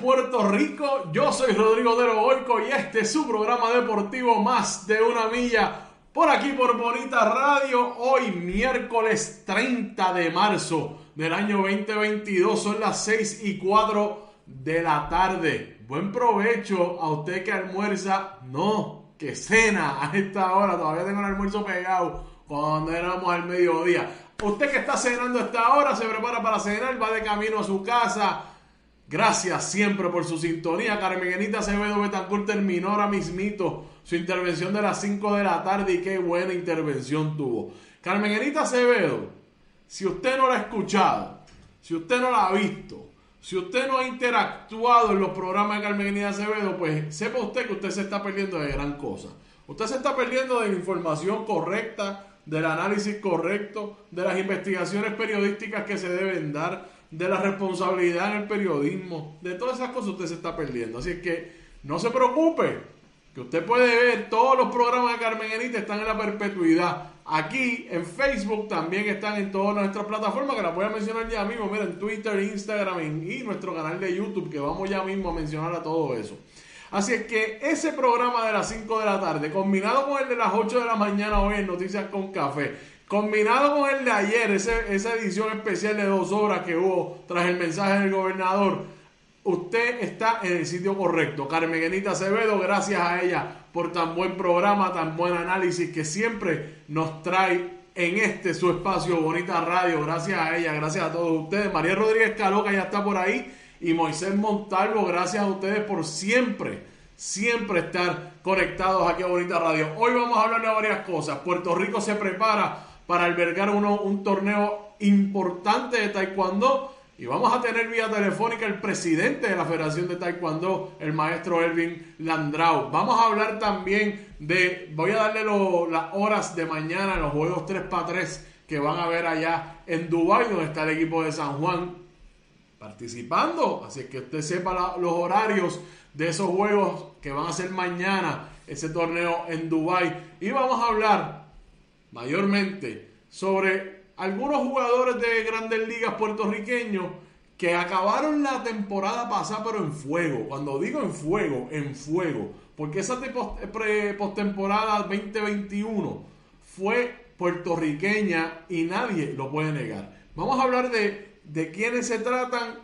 Puerto Rico. Yo soy Rodrigo de Boico y este es su programa deportivo Más de una Milla. Por aquí por Bonita Radio, hoy miércoles 30 de marzo del año 2022, son las 6 y 4 de la tarde. Buen provecho a usted que almuerza, no, que cena a esta hora, todavía tengo el almuerzo pegado cuando éramos al mediodía. Usted que está cenando a esta hora, se prepara para cenar, va de camino a su casa Gracias siempre por su sintonía. Carmenita Acevedo Betancourt terminó ahora mismito su intervención de las 5 de la tarde y qué buena intervención tuvo. Carmenita Acevedo, si usted no la ha escuchado, si usted no la ha visto, si usted no ha interactuado en los programas de Carmenita Acevedo, pues sepa usted que usted se está perdiendo de gran cosa. Usted se está perdiendo de la información correcta, del análisis correcto, de las investigaciones periodísticas que se deben dar de la responsabilidad en el periodismo, de todas esas cosas usted se está perdiendo. Así es que no se preocupe, que usted puede ver todos los programas de Carmen Enita están en la perpetuidad. Aquí en Facebook también están en todas nuestras plataformas, que las voy a mencionar ya mismo. Miren, Twitter, Instagram y nuestro canal de YouTube, que vamos ya mismo a mencionar a todo eso. Así es que ese programa de las 5 de la tarde, combinado con el de las 8 de la mañana hoy en Noticias con Café, Combinado con el de ayer, esa edición especial de dos horas que hubo tras el mensaje del gobernador, usted está en el sitio correcto. Carmenita Acevedo, gracias a ella por tan buen programa, tan buen análisis que siempre nos trae en este su espacio Bonita Radio. Gracias a ella, gracias a todos ustedes. María Rodríguez Caloca ya está por ahí y Moisés Montalvo, gracias a ustedes por siempre, siempre estar conectados aquí a Bonita Radio. Hoy vamos a hablar de varias cosas. Puerto Rico se prepara para albergar uno, un torneo importante de Taekwondo. Y vamos a tener vía telefónica el presidente de la Federación de Taekwondo, el maestro Elvin Landrau. Vamos a hablar también de, voy a darle las horas de mañana, los juegos 3x3 que van a ver allá en Dubái, donde está el equipo de San Juan participando. Así que usted sepa los horarios de esos juegos que van a ser mañana, ese torneo en Dubái. Y vamos a hablar mayormente sobre algunos jugadores de grandes ligas puertorriqueños que acabaron la temporada pasada pero en fuego. Cuando digo en fuego, en fuego. Porque esa postemporada 2021 fue puertorriqueña y nadie lo puede negar. Vamos a hablar de, de quiénes se tratan.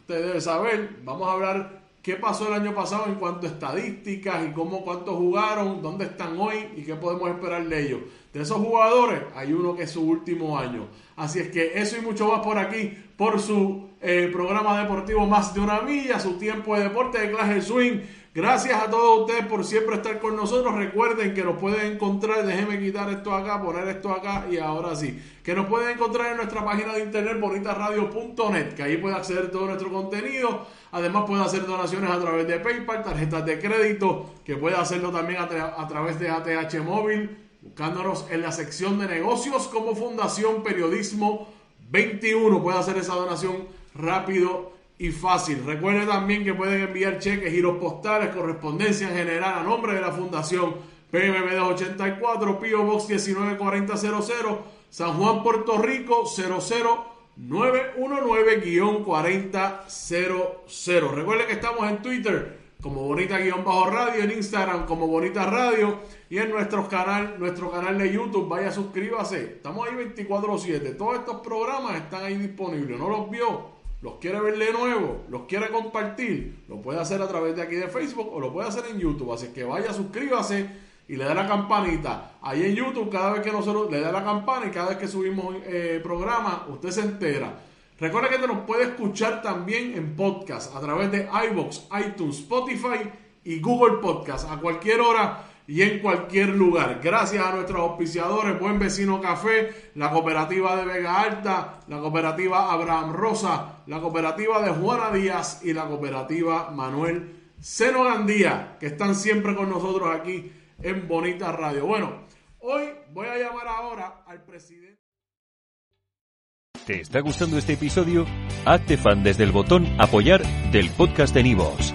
Usted debe saber. Vamos a hablar qué pasó el año pasado en cuanto a estadísticas y cómo cuántos jugaron, dónde están hoy y qué podemos esperar de ellos. De esos jugadores hay uno que es su último año. Así es que eso y mucho más por aquí, por su eh, programa deportivo Más de una Milla, su tiempo de deporte de clase swing. Gracias a todos ustedes por siempre estar con nosotros. Recuerden que nos pueden encontrar, déjenme quitar esto acá, poner esto acá y ahora sí. Que nos pueden encontrar en nuestra página de internet bonitasradio.net, que ahí puede acceder a todo nuestro contenido Además puede hacer donaciones a través de PayPal, tarjetas de crédito, que puede hacerlo también a, través de ATH Móvil, buscándonos en la sección de negocios como Fundación Periodismo 21. Puede hacer esa donación rápido y fácil. Recuerde también que pueden enviar cheques, giros postales, correspondencia en general a nombre de la Fundación PMB 284, Pio Box 194000, San Juan, Puerto Rico 00 919-4000. Recuerden que estamos en Twitter como Bonita-Radio, en Instagram como Bonita Radio y en nuestro canal, nuestro canal de YouTube. Vaya, suscríbase. Estamos ahí 24-7. Todos estos programas están ahí disponibles. ¿No los vio? ¿Los quiere ver de nuevo? ¿Los quiere compartir? Lo puede hacer a través de aquí de Facebook o lo puede hacer en YouTube. Así que vaya, suscríbase y le da la campanita. Ahí en YouTube, cada vez que nosotros le da la campana y cada vez que subimos eh, programa, usted se entera. Recuerda que te nos puede escuchar también en podcast a través de iBox, iTunes, Spotify y Google Podcast a cualquier hora y en cualquier lugar. Gracias a nuestros auspiciadores, Buen Vecino Café, la cooperativa de Vega Alta, la cooperativa Abraham Rosa, la cooperativa de Juana Díaz y la cooperativa Manuel Seno Gandía, que están siempre con nosotros aquí en Bonita Radio. Bueno, hoy voy a llamar ahora al presidente. ¿Te está gustando este episodio? Hazte fan desde el botón apoyar del podcast de Nivos.